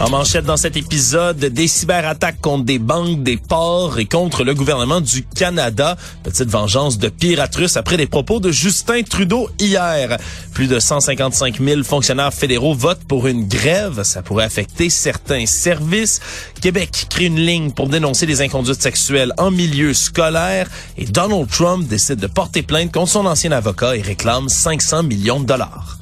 En manchette dans cet épisode, des cyberattaques contre des banques, des ports et contre le gouvernement du Canada. Petite vengeance de russes après les propos de Justin Trudeau hier. Plus de 155 000 fonctionnaires fédéraux votent pour une grève. Ça pourrait affecter certains services. Québec crée une ligne pour dénoncer les inconduites sexuelles en milieu scolaire. Et Donald Trump décide de porter plainte contre son ancien avocat et réclame 500 millions de dollars.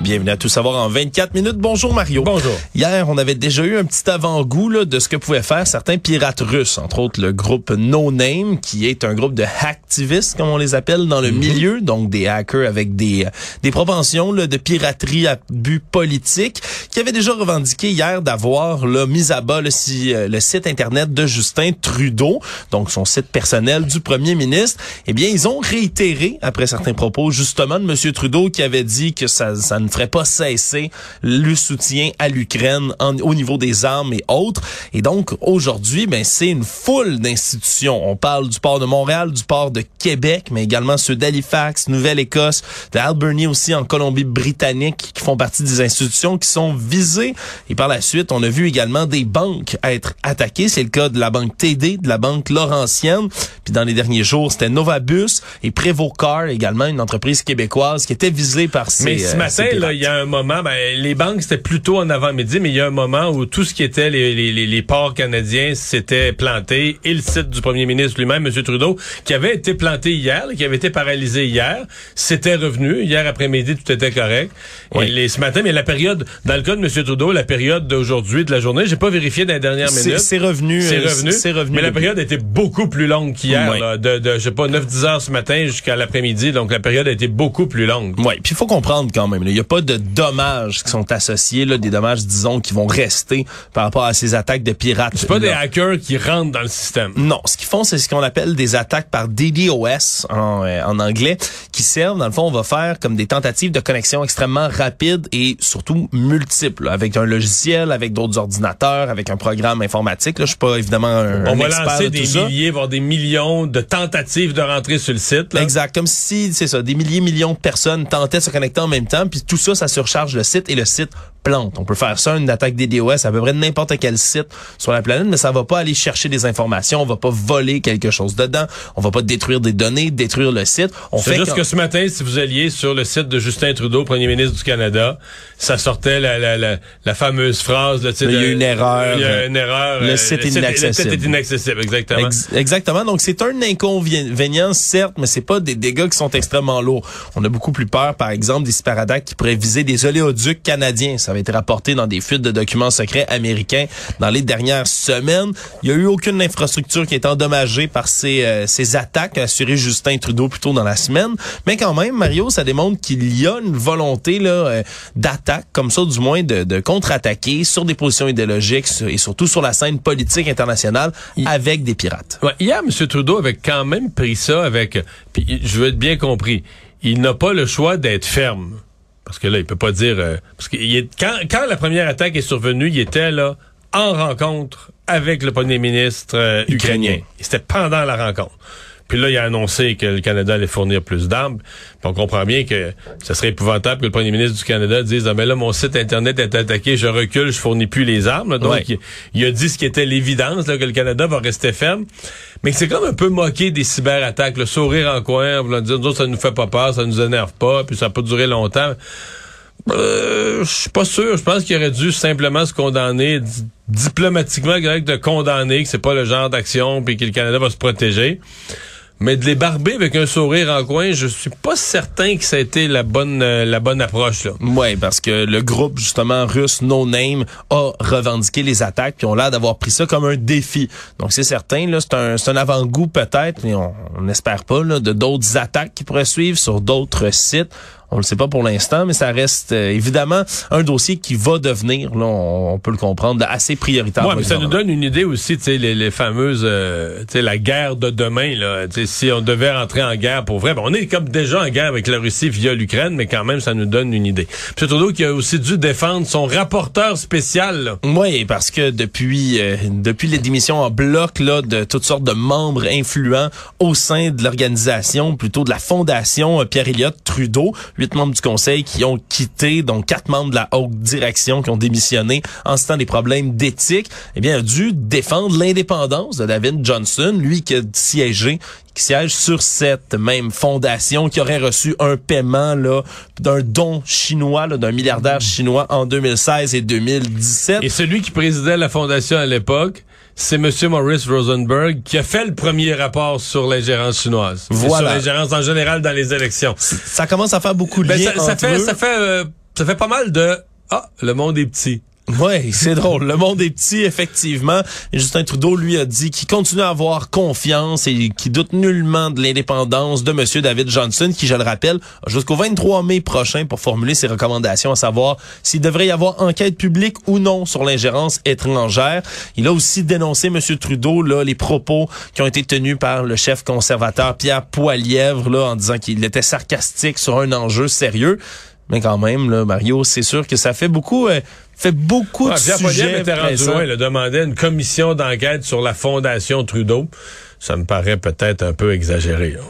Bienvenue à Tout savoir en 24 minutes. Bonjour Mario. Bonjour. Hier, on avait déjà eu un petit avant-goût de ce que pouvaient faire certains pirates russes, entre autres le groupe No Name, qui est un groupe de hacktivistes, comme on les appelle dans le milieu, donc des hackers avec des des propensions là, de piraterie à but politique, qui avait déjà revendiqué hier d'avoir mis à bas le, si- euh, le site internet de Justin Trudeau, donc son site personnel du premier ministre. Eh bien, ils ont réitéré après certains propos justement de Monsieur Trudeau qui avait dit que ça, ça ne ferait pas cesser le soutien à l'Ukraine au niveau des armes et autres. Et donc aujourd'hui, ben c'est une foule d'institutions. On parle du port de Montréal, du port de Québec, mais également ceux d'Halifax, Nouvelle-Écosse, d'Alberni aussi en Colombie-Britannique, qui font partie des institutions qui sont visées. Et par la suite, on a vu également des banques être attaquées. C'est le cas de la banque TD, de la banque Laurentienne. Puis dans les derniers jours, c'était Novabus et Prévocar également, une entreprise québécoise qui était visée par ces Mais ce euh, matin, là, il y a un moment, ben, les banques, c'était plutôt en avant-midi, mais il y a un moment où tout ce qui était les, les, les, les ports canadiens s'était planté et le site du premier ministre lui-même, M. Trudeau, qui avait été planté hier, là, qui avait été paralysé hier, c'était revenu. Hier après-midi, tout était correct. Oui. Et les, ce matin, mais la période, dans le cas de M. Trudeau, la période d'aujourd'hui, de la journée, j'ai pas vérifié dans les dernières minutes. c'est revenu, C'est euh, revenu. c'est revenu Mais la période a été beaucoup plus longue qu'hier, Oui. de, de, je sais pas, 9-10 heures ce matin jusqu'à l'après-midi. Donc, la période a été beaucoup plus longue. Oui, puis il faut comprendre quand même, il n'y a pas de dommages qui sont associés, là, des dommages, disons, qui vont rester par rapport à ces attaques de pirates. C'est pas des hackers qui rentrent dans le système. Non, ce qu'ils font, c'est ce qu'on appelle des attaques par DDoS en, euh, en anglais, qui servent, dans le fond, on va faire comme des tentatives de connexion extrêmement rapides et surtout multiples, là, avec un logiciel, avec d'autres ordinateurs, avec un programme informatique. Là, je suis pas évidemment un, On un va expert lancer de des tout ça. milliers, voire des millions de tentatives de rentrer sur le site. là. Exact, comme si, c'est ça, des milliers, millions de personnes tentaient de se connecter en même temps, puis tout ça, ça surcharge le site et le site plante. On peut faire ça, une attaque DDoS, à peu près n'importe quel site sur la planète, mais ça va pas aller chercher des informations, on va pas voler quelque chose dedans, on va pas détruire des données, détruire le site. On C'est fait juste que ce matin, si vous alliez sur le site de Justin Trudeau, premier ministre du Canada, ça sortait la, la, la, la fameuse phrase. Là, tu sais, Il y a une erreur. Il y a une erreur. Le euh, site est inaccessible. Le site est inaccessible, exactement. Ex- exactement. Donc, c'est un inconvénient, certes, mais c'est pas des dégâts qui sont extrêmement lourds. On a beaucoup plus peur, par exemple, des cyberattaques qui pourraient viser des oléoducs canadiens. Ça avait été rapporté dans des fuites de documents secrets américains dans les dernières semaines. Il y a eu aucune infrastructure qui est endommagée par ces, euh, ces attaques, a assuré Justin Trudeau plus tôt dans la semaine. Mais quand même, Mario, ça démontre qu'il y a une volonté là euh, d'attaque, comme ça du moins, de, de contre-attaquer sur des positions idéologiques et surtout sur la scène politique internationale avec des pirates. Ouais, hier, M. Trudeau avait quand même pris ça avec... Puis, je veux être bien compris. Il n'a pas le choix d'être ferme. Parce que là, il peut pas dire... euh, parce que il est, quand, quand la première attaque est survenue, il était là en rencontre avec le premier ministre euh, ukrainien. C'était pendant la rencontre. Puis là, il a annoncé que le Canada allait fournir plus d'armes. Puis on comprend bien que ce serait épouvantable que le premier ministre du Canada dise ah, mais là, mon site Internet est attaqué, je recule, je fournis plus les armes. Donc, Ouais. il, il a dit ce qui était l'évidence, que le Canada va rester ferme. Mais c'est comme un peu moqué des cyberattaques, le sourire en coin, voulant dire, nous autres, ça nous fait pas peur, ça nous énerve pas, puis ça n'a pas duré longtemps. Euh, je suis pas sûr. Je pense qu'il aurait dû simplement se condamner di- diplomatiquement, de condamner que c'est pas le genre d'action puis que le Canada va se protéger. Mais de les barber avec un sourire en coin, je suis pas certain que ça a été la bonne euh, la bonne approche là. Oui, parce que le groupe justement russe No Name a revendiqué les attaques puis on l'air d'avoir pris ça comme un défi. Donc c'est certain là, c'est un un avant-goût peut-être, mais on on n'espère pas là de d'autres attaques qui pourraient suivre sur d'autres sites. On le sait pas pour l'instant, mais ça reste euh, évidemment un dossier qui va devenir, là, on, peut le comprendre, assez prioritaire. Ouais, mais ça nous donne une idée aussi, tu sais, les, les, fameuses, euh, tu sais, la guerre de demain, là. Tu sais, si on devait rentrer en guerre pour vrai, ben, on est comme déjà en guerre avec la Russie via l'Ukraine, mais quand même, ça nous donne une idée. M. Trudeau qui a aussi dû défendre son rapporteur spécial. Là. Oui, parce que depuis euh, depuis les démissions en bloc là de toutes sortes de membres influents au sein de l'organisation, plutôt de la fondation Pierre Elliott Trudeau, huit membres du conseil qui ont quitté, donc quatre membres de la haute direction qui ont démissionné en citant des problèmes d'éthique, eh bien, a dû défendre l'indépendance de David Johnson, lui qui a siégé qui siège sur cette même fondation qui aurait reçu un paiement là d'un don chinois d'un milliardaire chinois en 2016 et 2017. Et celui qui présidait la fondation à l'époque, c'est M. Maurice Rosenberg qui a fait le premier rapport sur l'ingérence chinoise. Voilà. Sur l'ingérence en général dans les élections. Ça commence à faire beaucoup de ben, liens ça, fait, ça fait, euh, ça fait pas mal de ah le monde est petit. Oui, c'est drôle. Le monde est petit, effectivement. Justin Trudeau, lui, a dit qu'il continue à avoir confiance et qu'il doute nullement de l'indépendance de M. David Johnson, qui, je le rappelle, jusqu'au 23 mai prochain pour formuler ses recommandations, à savoir s'il devrait y avoir enquête publique ou non sur l'ingérence étrangère. Il a aussi dénoncé, M. Trudeau, là, les propos qui ont été tenus par le chef conservateur Pierre Poilièvre, là, en disant qu'il était sarcastique sur un enjeu sérieux. Mais quand même, là, Mario, c'est sûr que ça fait beaucoup, euh, fait beaucoup de sujets. Pierre rendu loin, il a demandé une commission d'enquête sur la fondation Trudeau. Ça me paraît peut-être un peu exagéré. Là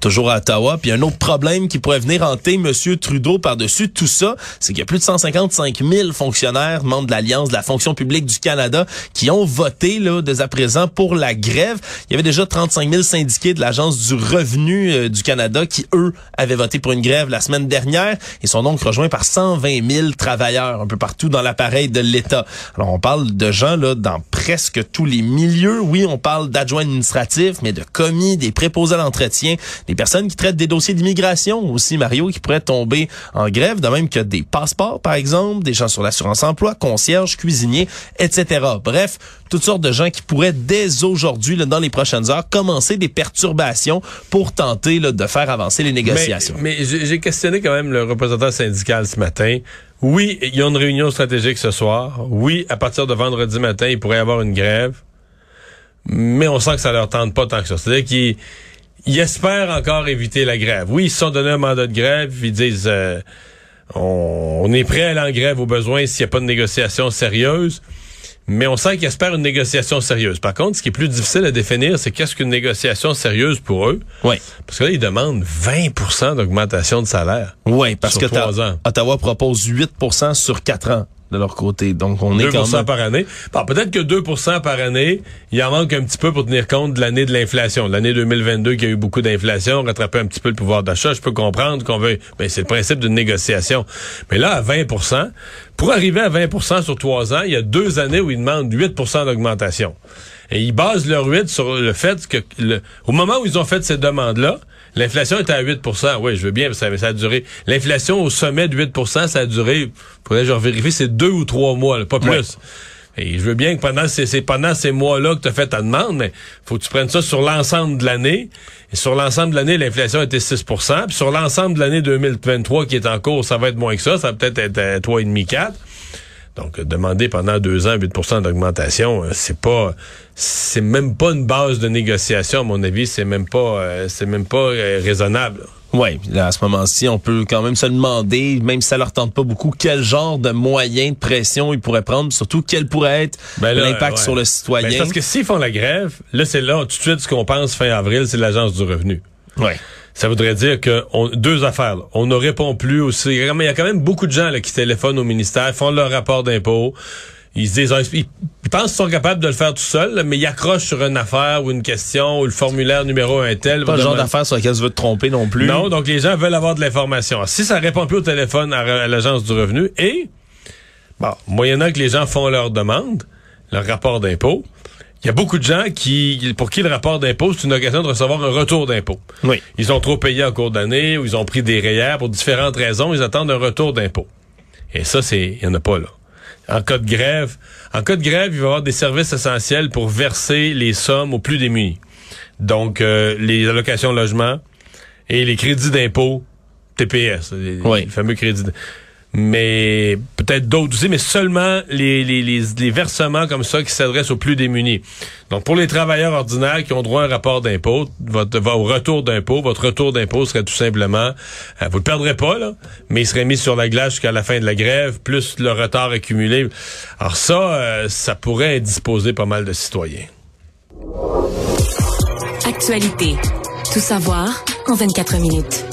toujours à Ottawa. Puis un autre problème qui pourrait venir hanter M. Trudeau par-dessus tout ça, c'est qu'il y a plus de 155 000 fonctionnaires, membres de l'Alliance de la fonction publique du Canada, qui ont voté là, dès à présent pour la grève. Il y avait déjà 35 000 syndiqués de l'Agence du revenu euh, du Canada qui, eux, avaient voté pour une grève la semaine dernière et sont donc rejoints par 120 000 travailleurs un peu partout dans l'appareil de l'État. Alors, on parle de gens là dans presque tous les milieux. Oui, on parle d'adjoints administratifs, mais de commis, des préposés à l'entretien, des personnes qui traitent des dossiers d'immigration aussi, Mario, qui pourraient tomber en grève, de même que des passeports, par exemple, des gens sur l'assurance-emploi, concierges, cuisiniers, etc. Bref, toutes sortes de gens qui pourraient dès aujourd'hui, dans les prochaines heures, commencer des perturbations pour tenter de faire avancer les négociations. Mais, mais j'ai questionné quand même le représentant syndical ce matin. Oui, il y a une réunion stratégique ce soir. Oui, à partir de vendredi matin, il pourrait y avoir une grève. Mais on sent que ça leur tente pas tant que ça. C'est-à-dire qu'ils ils espèrent encore éviter la grève. Oui, ils se sont donné un mandat de grève. Ils disent euh, on, est prêt à aller en grève au besoin s'il n'y a pas de négociation sérieuse. Mais on sent qu'ils espèrent une négociation sérieuse. Par contre, ce qui est plus difficile à définir, c'est qu'est-ce qu'une négociation sérieuse pour eux? Oui. Parce que là, ils demandent 20% d'augmentation de salaire. Oui, parce que Ottawa propose 8% sur 4 ans de leur côté. Donc, on est quand même... par année. peut-être que 2% par année, il en manque un petit peu pour tenir compte de l'année de l'inflation. L'année 2022 qui a eu beaucoup d'inflation, rattraper un petit peu le pouvoir d'achat. Je peux comprendre qu'on veut... Mais c'est le principe d'une négociation. Mais là, à 20% pour arriver à 20% sur trois ans, il y a deux années où ils demandent 8% d'augmentation. Et ils basent leur 8 sur le fait que, au moment où ils ont fait ces demandes-là, L'inflation était à 8% Oui, je veux bien, ça, ça a duré. L'inflation au sommet de 8 ça a duré, que je vérifier, c'est deux ou trois mois, pas plus. Et je veux bien que pendant ces, pendant ces mois-là que tu as fait ta demande, mais faut que tu prennes ça sur l'ensemble de l'année. Et sur l'ensemble de l'année, l'inflation était 6 Puis sur l'ensemble de l'année 2023 qui est en cours, ça va être moins que ça. Ça va peut-être être, être 3,5, 4. Donc, demander pendant deux ans 8 d'augmentation, euh, c'est pas, c'est même pas une base de négociation, à mon avis. C'est même pas, euh, c'est même pas euh, raisonnable. Oui, à ce moment-ci, on peut quand même se demander, même si ça leur tente pas beaucoup, quel genre de moyens de pression ils pourraient prendre, surtout quel pourrait être ben l'impact sur le citoyen. Ben, parce que s'ils font la grève, là, c'est là, tout de suite, ce qu'on pense fin avril, c'est l'Agence du revenu. Ouais. Ça voudrait dire que deux affaires. On ne répond plus aussi. Il y a quand même beaucoup de gens là, qui téléphonent au ministère, font leur rapport d'impôt. Ils se disent, ah, ils, pensent qu'ils sont capables de le faire tout seuls, mais ils accrochent sur une affaire ou une question ou le formulaire numéro un tel. Pas le genre d'affaire sur laquelle tu veux te tromper non plus. Non, donc les gens veulent avoir de l'information. Si ça répond plus au téléphone à, l'agence du revenu et, bon, moyennant que les gens font leur demande, leur rapport d'impôt, il y a beaucoup de gens qui, pour qui le rapport d'impôt, c'est une occasion de recevoir un retour d'impôt. Oui. Ils ont trop payé en cours d'année ou ils ont pris des rayères pour différentes raisons. Ils attendent un retour d'impôt. Et ça, c'est, il y en a pas là. En cas de grève, en cas de grève, il va y avoir des services essentiels pour verser les sommes aux plus démunis. Donc, euh, les allocations logement, et les crédits d'impôt TPS, les, Oui. les fameux crédits. d'- Mais peut-être d'autres aussi, mais seulement les, les, les, les versements comme ça qui s'adressent aux plus démunis. Donc pour les travailleurs ordinaires qui ont droit à un rapport d'impôt, votre au retour d'impôt, votre retour d'impôt serait tout simplement, euh, vous le perdrez pas là, mais il serait mis sur la glace jusqu'à la fin de la grève, plus le retard accumulé. Alors ça, euh, ça pourrait indisposer pas mal de citoyens. Actualité. Tout savoir en 24 minutes.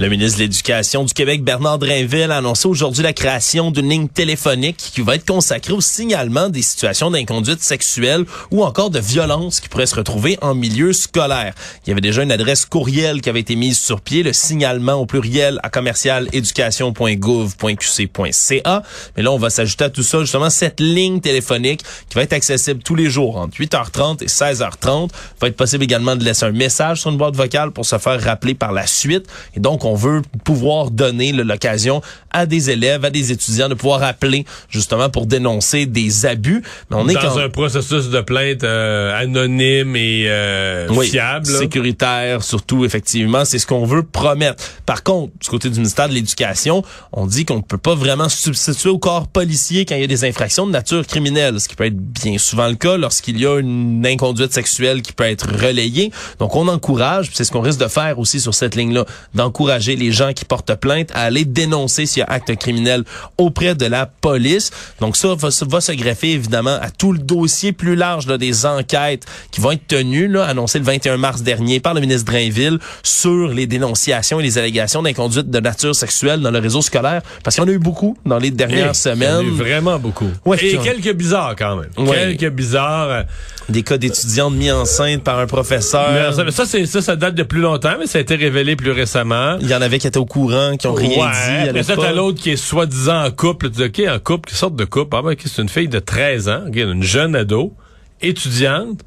Le ministre de l'Éducation du Québec, Bernard Drainville, a annoncé aujourd'hui la création d'une ligne téléphonique qui va être consacrée au signalement des situations d'inconduite sexuelle ou encore de violence qui pourraient se retrouver en milieu scolaire. Il y avait déjà une adresse courriel qui avait été mise sur pied, le signalement au pluriel à commercial éducation.gouv.qc.ca. Mais là, on va s'ajouter à tout ça justement cette ligne téléphonique qui va être accessible tous les jours entre 8h30 et 16h30. Il va être possible également de laisser un message sur une boîte vocale pour se faire rappeler par la suite. Et donc, on veut pouvoir donner l'occasion à des élèves, à des étudiants de pouvoir appeler justement pour dénoncer des abus. Mais on est Dans quand- un processus de plainte euh, anonyme et euh, oui, fiable. sécuritaire, surtout, effectivement, c'est ce qu'on veut promettre. Par contre, du côté du ministère de l'Éducation, on dit qu'on ne peut pas vraiment se substituer au corps policier quand il y a des infractions de nature criminelle, ce qui peut être bien souvent le cas lorsqu'il y a une inconduite sexuelle qui peut être relayée. Donc, on encourage, c'est ce qu'on risque de faire aussi sur cette ligne-là, d'encourager les gens qui portent plainte à aller dénoncer s'il y a acte criminel auprès de la police. Donc, ça va, se- va se greffer évidemment à tout le dossier plus large là, des enquêtes qui vont être tenues, là, annoncées le 21 mars dernier par le ministre Drainville sur les dénonciations et les allégations d'inconduite de nature sexuelle dans le réseau scolaire. Parce qu'il y en a eu beaucoup dans les dernières Hey, il y en a semaines. eu vraiment beaucoup. Ouais, et quelques bizarres quand même. Ouais. Quelques bizarres. Des cas d'étudiantes mis enceintes par un professeur. mais ça, mais ça, c'est ça, ça date de plus longtemps, mais ça a été révélé plus récemment. Il y en avait qui étaient au courant, qui ont rien ouais, dit. à Après ça, t'as l'autre qui est soi-disant en couple. Tu dis, OK, en couple, quelle sorte de couple? Ah ben, c'est une fille de 13 ans, une jeune ado, étudiante,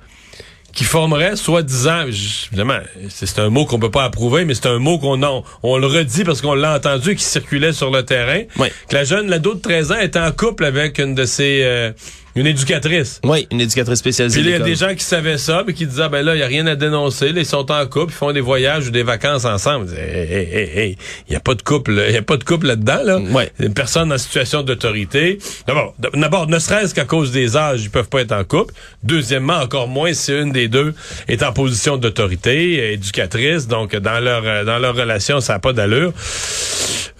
qui formerait soi-disant, évidemment, c'est c'est un mot qu'on peut pas approuver, mais c'est un mot qu'on on, on le redit parce qu'on l'a entendu qui circulait sur le terrain. Oui. Que la jeune, l'ado de 13 ans était en couple avec une de ses, euh, une éducatrice. Oui, une éducatrice spécialisée. Puis il y a des gens qui savaient ça, puis qui disaient, ah, ben là, il n'y a rien à dénoncer. Là, ils sont en couple, ils font des voyages ou des vacances ensemble. Ils disaient, hey, hey, hey, hey, il n'y a pas de couple, il y a pas de couple là-dedans, là. Ouais. Une personne en situation d'autorité. D'abord, d'abord, ne serait-ce qu'à cause des âges, ils peuvent pas être en couple. Deuxièmement, encore moins si une des deux est en position d'autorité, éducatrice. Donc, dans leur, dans leur relation, ça n'a pas d'allure.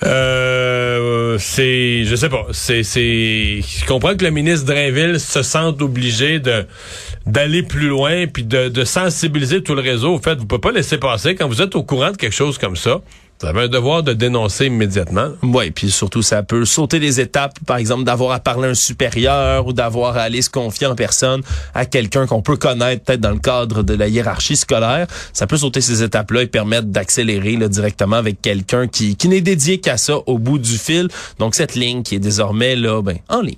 Euh, c'est, je sais pas, c'est, c'est, je comprends que le ministre Drainville se sente obligé de d'aller plus loin puis de, sensibiliser tout le réseau. Au fait, vous pouvez pas laisser passer quand vous êtes au courant de quelque chose comme ça. Vous avez un devoir de dénoncer immédiatement. Oui, puis surtout, ça peut sauter des étapes, par exemple, d'avoir à parler à un supérieur ou d'avoir à aller se confier en personne à quelqu'un qu'on peut connaître peut-être dans le cadre de la hiérarchie scolaire. Ça peut sauter ces étapes-là et permettre d'accélérer directement avec quelqu'un qui, qui n'est dédié qu'à ça au bout du fil. Donc, cette ligne qui est désormais là, ben, en ligne.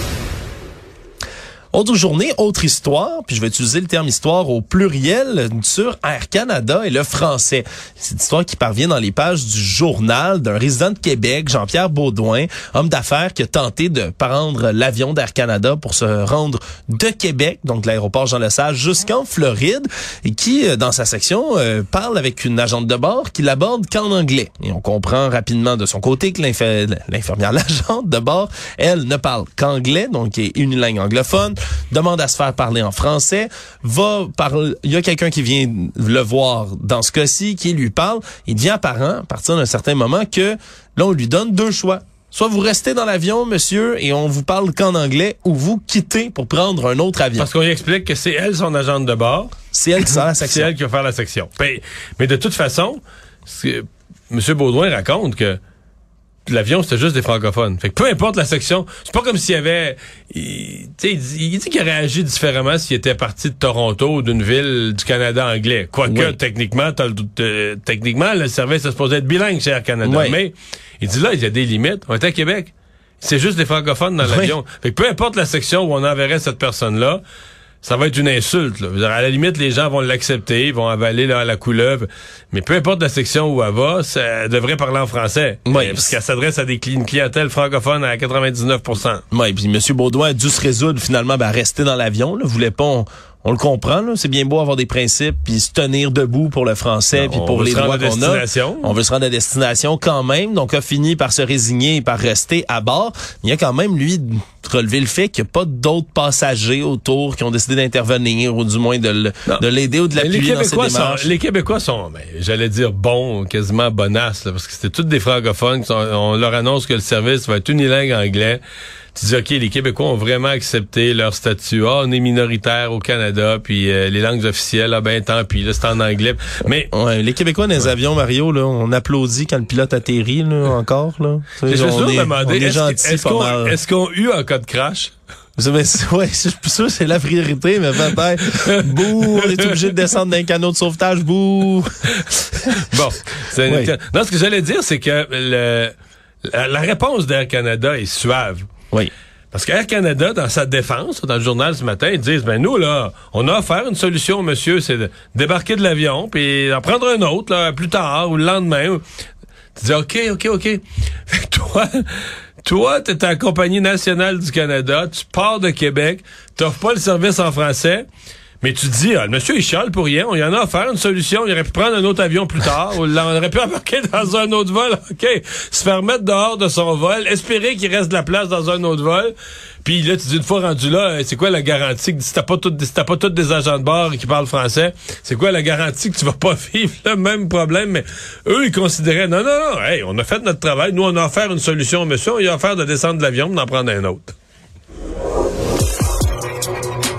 Autre journée, autre histoire, puis je vais utiliser le terme histoire au pluriel sur Air Canada et le français. C'est une histoire qui parvient dans les pages du journal d'un résident de Québec, Jean-Pierre Baudouin, homme d'affaires qui a tenté de prendre l'avion d'Air Canada pour se rendre de Québec, donc de l'aéroport Jean-Lesage, jusqu'en Floride, et qui, euh, dans sa section, euh, parle avec une agente de bord qui l'aborde qu'en anglais. Et on comprend rapidement de son côté que l'infir- l'infirmière, l'agente de bord, elle ne parle qu'anglais, donc est une langue anglophone, demande à se faire parler en français, va parler, il y a quelqu'un qui vient le voir dans ce cas-ci, qui lui parle, il devient apparent, à partir d'un certain moment, que là, on lui donne deux choix. Soit vous restez dans l'avion, monsieur, et on vous parle qu'en anglais, ou vous quittez pour prendre un autre avion. Parce qu'on lui explique que c'est elle son agente de bord. C'est elle qui sort la C'est section. elle qui va faire la section. Ben, mais de toute façon, ce que M. Baudouin raconte que l'avion, c'était juste des francophones. Fait que peu importe la section, c'est pas comme s'il y avait... Il, il dit il dit qu'il agi différemment s'il était parti de Toronto ou d'une ville du Canada anglais. Quoique, Oui. techniquement, t'as le, euh, techniquement, le service est supposé être bilingue chez Air Canada. Oui. Mais il dit là, il y a des limites. On était à Québec. C'est juste des francophones dans Oui. l'avion. Fait que peu importe la section où on enverrait cette personne-là, ça va être une insulte. Là. Dire, À la limite, les gens vont l'accepter, ils vont avaler là, la couleuvre. Mais peu importe la section où elle va, ça elle devrait parler en français. Oui. Euh, Parce qu'elle s'adresse à des cli- une clientèle francophone à 99% Ouais, puis M. Baudouin a dû se résoudre finalement ben, à rester dans l'avion. Voulait pas, on, on le comprend. C'est bien beau avoir des principes puis se tenir debout pour le français puis On pour veut les se rendre droits à qu'on a. destination. On veut se rendre à destination quand même. Donc a fini par se résigner et par rester à bord. Il y a quand même lui relevé le fait qu'il n'y a pas d'autres passagers autour qui ont décidé d'intervenir ou du moins de l'aider ou de l'appuyer dans ses Québécois démarches. sont, les Québécois sont, ben, j'allais dire bons, quasiment bonasses, là, parce que c'était tous des francophones. qui sont- on leur annonce que le service va être unilingue anglais. Tu dis, OK, les Québécois ont vraiment accepté leur statut. Ah, on est minoritaire au Canada, puis euh, les langues officielles, ah ben tant pis, là, c'est en anglais. Mais Ouais, les Québécois dans les avions, Mario, là, on applaudit quand le pilote atterrit, là, encore, là. Je on sûr est- de demander, on est est-ce gentil, est-ce pas qu'on est-ce qu'on a eu en cas de crash? C'est- mais c'est- ouais, c'est je suis sûr que c'est la priorité, mais peut-être. Bouh, on est obligé de descendre d'un canot de sauvetage, bouh. Bon, c'est non, ce que j'allais dire, c'est que le, la, la réponse d'Air Canada est suave. Oui. Parce qu'Air Canada, dans sa défense, dans le journal ce matin, ils disent, ben nous, là, on a offert une solution, monsieur, c'est de débarquer de l'avion, puis en prendre un autre, là, plus tard, ou le lendemain. Tu dis, OK, OK, OK. Toi, toi, t'es à la Compagnie nationale du Canada, tu pars de Québec, t'offres pas le service en français, mais tu dis, ah, le monsieur, il chiale pour rien, on y en a offert une solution, il aurait pu prendre un autre avion plus tard, on aurait pu embarquer dans un autre vol, OK, se faire mettre dehors de son vol, espérer qu'il reste de la place dans un autre vol, puis là, tu dis, une fois rendu là, euh, c'est quoi la garantie que si t'as pas tout, si t'as pas tous des agents de bord qui parlent français, c'est quoi la garantie que tu vas pas vivre le même problème? Mais eux, ils considéraient, non, non, non, hey, on a fait notre travail, nous, on a offert une solution au monsieur, on lui a offert de descendre de l'avion, d'en prendre un autre.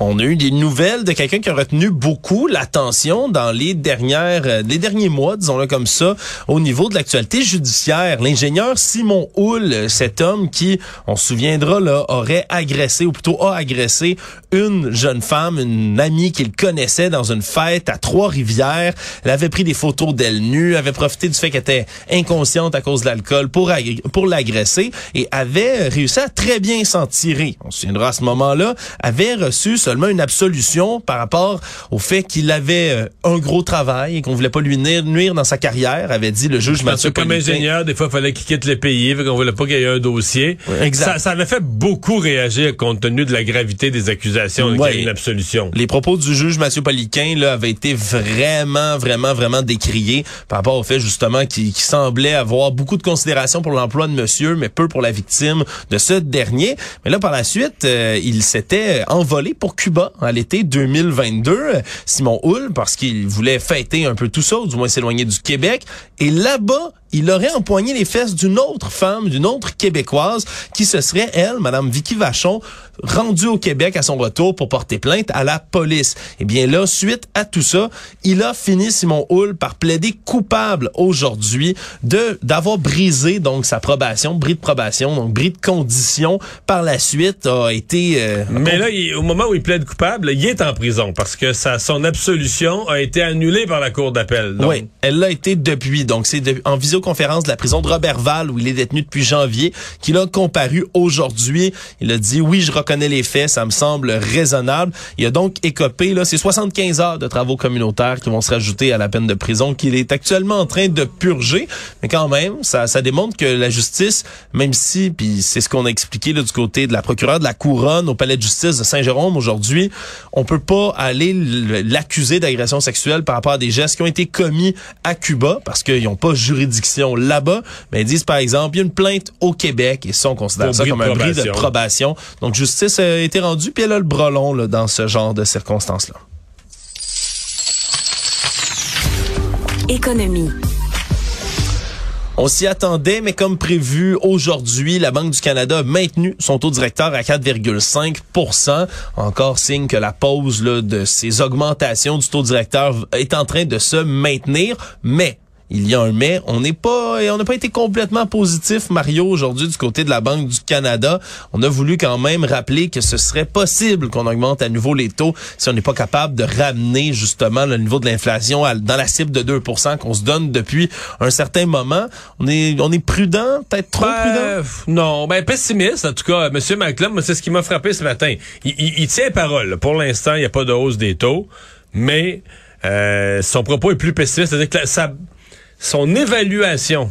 On a eu des nouvelles de quelqu'un qui a retenu beaucoup l'attention dans les dernières, euh, les derniers mois, disons-le comme ça, au niveau de l'actualité judiciaire. L'ingénieur Simon Houle, euh, cet homme qui, on se souviendra, là, aurait agressé, ou plutôt a agressé une jeune femme, une amie qu'il connaissait dans une fête à Trois-Rivières. Elle avait pris des photos d'elle nue, avait profité du fait qu'elle était inconsciente à cause de l'alcool pour, pour l'agresser et avait réussi à très bien s'en tirer. On se souviendra à ce moment-là, avait reçu seulement une absolution par rapport au fait qu'il avait euh, un gros travail et qu'on voulait pas lui nuire, dans sa carrière, avait dit le juge Parce Mathieu que comme ingénieur, des fois, il fallait qu'il quitte le pays, qu'on voulait pas qu'il y ait un dossier. Exact. Ça, ça avait fait beaucoup réagir compte tenu de la gravité des accusations qu'il y a Ouais. eu une absolution. Les propos du juge Mathieu Poliquin là, avaient été vraiment, vraiment, vraiment décriés par rapport au fait justement qu'il qu'il semblait avoir beaucoup de considération pour l'emploi de monsieur, mais peu pour la victime de ce dernier. Mais là, par la suite, euh, il s'était envolé pour Cuba à l'été 2022, euh, Simon Hull, parce qu'il voulait fêter un peu tout ça, du moins s'éloigner du Québec. Et là-bas, il aurait empoigné les fesses d'une autre femme, d'une autre québécoise, qui se serait, elle, Madame Vicky Vachon, rendue au Québec à son retour pour porter plainte à la police. Et bien là, suite à tout ça, il a fini Simon Hull par plaider coupable aujourd'hui de d'avoir brisé donc sa probation, bris de probation, donc bris de condition. Par la suite, a été euh, Mais là, il- au moment où il plaide coupable, il est en prison parce que sa, son absolution a été annulée par la cour d'appel. Oui, elle l'a été depuis. Donc, c'est de- en visioconférence de la prison de Robertval, où il est détenu depuis janvier, qu'il a comparu aujourd'hui. Il a dit, oui, je reconnais les faits, ça me semble raisonnable. Il a donc écopé, là, c'est 75 heures de travaux communautaires qui vont se rajouter à la peine de prison qu'il est actuellement en train de purger. Mais quand même, ça, ça démontre que la justice, même si, puis c'est ce qu'on a expliqué là, du côté de la procureure de la Couronne au palais de justice de Saint-Jérôme aujourd'hui, on peut pas aller l'accuser d'agression sexuelle par rapport à des gestes qui ont été commis à Cuba parce qu'ils n'ont pas juridiction là-bas. Mais ils disent, par exemple, il y a une plainte au Québec et ça, on considère ça comme un bris de probation. probation. Donc, justice a été rendue puis elle a le brelon là, dans ce genre de circonstances-là. Économie. On s'y attendait, mais comme prévu aujourd'hui, la Banque du Canada a maintenu son taux directeur à 4,5% Encore signe que la pause là, de ces augmentations du taux directeur est en train de se maintenir, mais il y a un mais. On n'est pas, on n'a pas été complètement positif, Mario, aujourd'hui du côté de la Banque du Canada. On a voulu quand même rappeler que ce serait possible qu'on augmente à nouveau les taux si on n'est pas capable de ramener justement le niveau de l'inflation dans la cible de 2% qu'on se donne depuis un certain moment. On est, on est prudent, peut-être trop ben, prudent? Non, ben pessimiste en tout cas. Monsieur McClellan, c'est ce qui m'a frappé ce matin. Il, il, il tient parole. Pour l'instant, il n'y a pas de hausse des taux, mais euh, son propos est plus pessimiste. C'est-à-dire que sa, son évaluation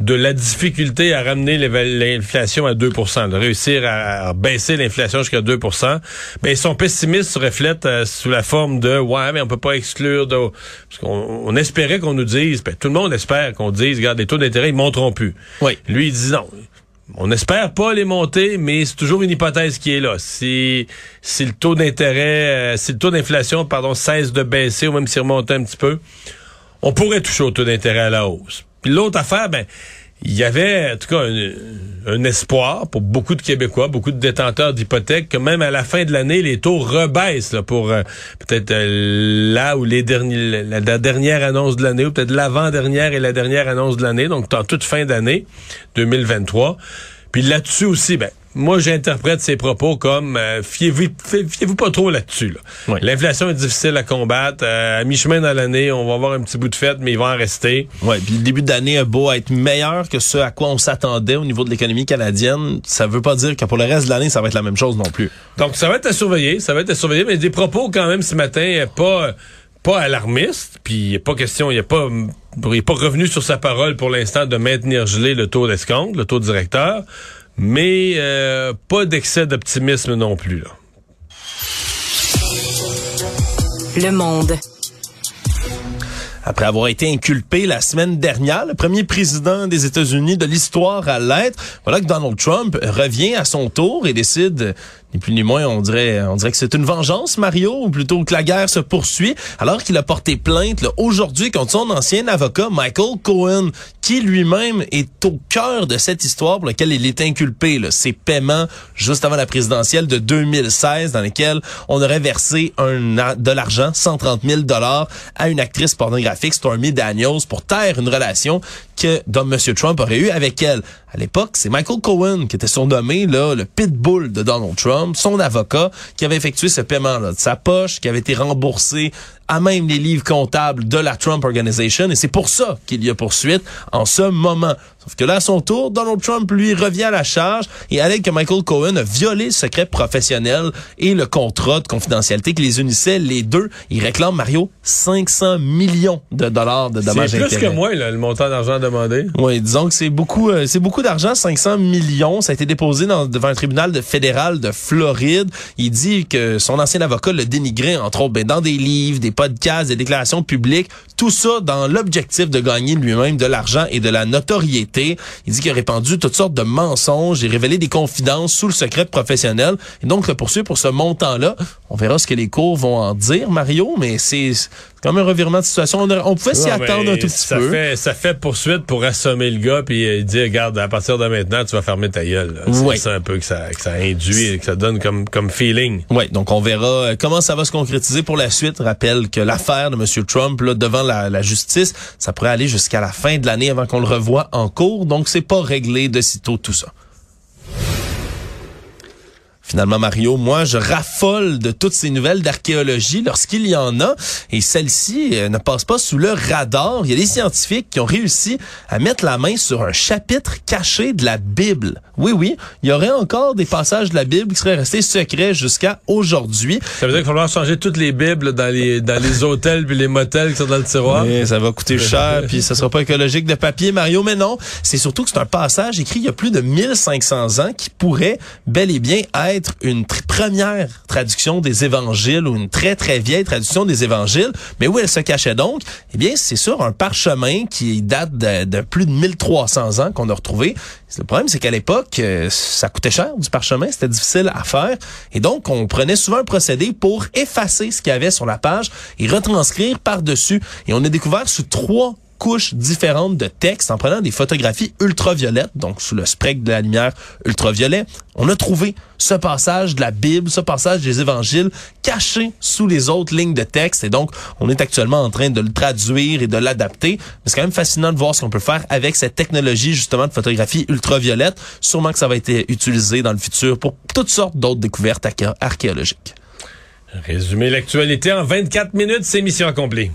de la difficulté à ramener l'inflation à 2% de réussir à, baisser l'inflation jusqu'à 2% ben son pessimisme se reflète euh, sous la forme de ouais mais on peut pas exclure de parce qu'on on espérait qu'on nous dise ben, tout le monde espère qu'on dise regarde les taux d'intérêt ils monteront plus. Oui. Lui il dit non. On n'espère pas les monter, mais c'est toujours une hypothèse qui est là. Si, si le taux d'intérêt, euh, si le taux d'inflation, pardon, cesse de baisser ou même s'il remonte un petit peu, on pourrait toucher au taux d'intérêt à la hausse. Puis l'autre affaire, ben, il y avait en tout cas un, espoir pour beaucoup de Québécois, beaucoup de détenteurs d'hypothèques, que même à la fin de l'année, les taux rebaissent pour euh, peut-être euh, là où les derniers, la, dernière annonce de l'année, ou peut-être l'avant-dernière et la dernière annonce de l'année, donc en toute fin d'année 2023. Puis là-dessus aussi, ben, moi, j'interprète ces propos comme euh, fiez-vous fiez-vous pas trop là-dessus. L'inflation est difficile à combattre. Euh, à mi-chemin dans l'année, on va avoir un petit bout de fête, mais il va en rester. Ouais, puis le début d'année a beau être meilleur que ce à quoi on s'attendait au niveau de l'économie canadienne, ça veut pas dire que pour le reste de l'année, ça va être la même chose non plus. Donc, ça va être à surveiller, ça va être à surveiller, mais des propos quand même ce matin pas pas alarmiste, puis il a pas question, il a pas il est pas revenu sur sa parole pour l'instant de maintenir gelé le taux d'escompte, le taux directeur mais euh, pas d'excès d'optimisme non plus. Là. Le monde. Après avoir été inculpé la semaine dernière, le premier président des États-Unis de l'histoire à l'être, voilà que Donald Trump revient à son tour et décide ni plus ni moins, on dirait, on dirait que c'est une vengeance, Mario, ou plutôt que la guerre se poursuit, alors qu'il a porté plainte aujourd'hui contre son ancien avocat, Michael Cohen, qui lui-même est au cœur de cette histoire pour laquelle il est inculpé. Là. Ces paiements juste avant la présidentielle de 2016, dans lesquels on aurait versé de l'argent, 130 000 dollars, à une actrice pornographique, Stormy Daniels, pour taire une relation que M. Trump aurait eu avec elle. À l'époque, c'est Michael Cohen qui était surnommé là, le pitbull de Donald Trump, son avocat, qui avait effectué ce paiement-là de sa poche, qui avait été remboursé à même les livres comptables de la Trump Organization et c'est pour ça qu'il y a poursuite en ce moment. Sauf que là, à son tour, Donald Trump, lui, revient à la charge et allègue que Michael Cohen a violé le secret professionnel et le contrat de confidentialité qui les unissait, les deux. Il réclame, Mario, 500 millions de dollars de dommages C'est plus que moi, là, le montant d'argent demandé. Oui, disons que c'est beaucoup, euh, c'est beaucoup d'argent, 500 millions. Ça a été déposé dans, devant un tribunal de fédéral de Floride. Il dit que son ancien avocat le dénigrait, entre autres, ben, dans des livres, des podcasts, des déclarations publiques, tout ça dans l'objectif de gagner lui-même de l'argent et de la notoriété. Il dit qu'il a répandu toutes sortes de mensonges et révélé des confidences sous le secret professionnel et donc le poursuit pour ce montant-là. On verra ce que les cours vont en dire, Mario, mais c'est comme un revirement de situation. On, pouvait s'y attendre un tout petit ça peu. Fait, ça fait poursuite pour assommer le gars puis euh, dire, regarde, à partir de maintenant, tu vas fermer ta gueule. C'est ça un peu que ça, que ça induit, que ça donne comme, comme feeling. Oui, donc on verra euh, comment ça va se concrétiser pour la suite. Rappelle que l'affaire de M. Trump là, devant la, la justice, ça pourrait aller jusqu'à la fin de l'année avant qu'on le revoie en cours. Donc c'est pas réglé de sitôt tout ça. Finalement, Mario, moi, je raffole de toutes ces nouvelles d'archéologie lorsqu'il y en a. Et celle-ci euh, ne passe pas sous le radar. Il y a des scientifiques qui ont réussi à mettre la main sur un chapitre caché de la Bible. Oui, oui, il y aurait encore des passages de la Bible qui seraient restés secrets jusqu'à aujourd'hui. Ça veut dire qu'il va falloir changer toutes les Bibles dans les, dans les hôtels puis les motels qui sont dans le tiroir. Ça va coûter cher puis ça sera pas écologique de papier, Mario. Mais non, c'est surtout que c'est un passage écrit il y a plus de 1500 ans qui pourrait bel et bien être une première traduction des évangiles ou une très très vieille traduction des évangiles. Mais où elle se cachait donc? Eh bien, c'est sur un parchemin qui date de, plus de 1300 ans qu'on a retrouvé. Le problème, c'est qu'à l'époque, euh, ça coûtait cher du parchemin, c'était difficile à faire. Et donc, on prenait souvent un procédé pour effacer ce qu'il y avait sur la page et retranscrire par-dessus. Et on a découvert sous trois couches différentes de texte en prenant des photographies ultraviolettes, donc sous le spectre de la lumière ultraviolet. On a trouvé ce passage de la Bible, ce passage des évangiles caché sous les autres lignes de texte. Et donc, on est actuellement en train de le traduire et de l'adapter. Mais c'est quand même fascinant de voir ce qu'on peut faire avec cette technologie, justement, de photographie ultraviolette. Sûrement que ça va être utilisé dans le futur pour toutes sortes d'autres découvertes archéologiques. Résumer l'actualité en 24 minutes, c'est mission accomplie.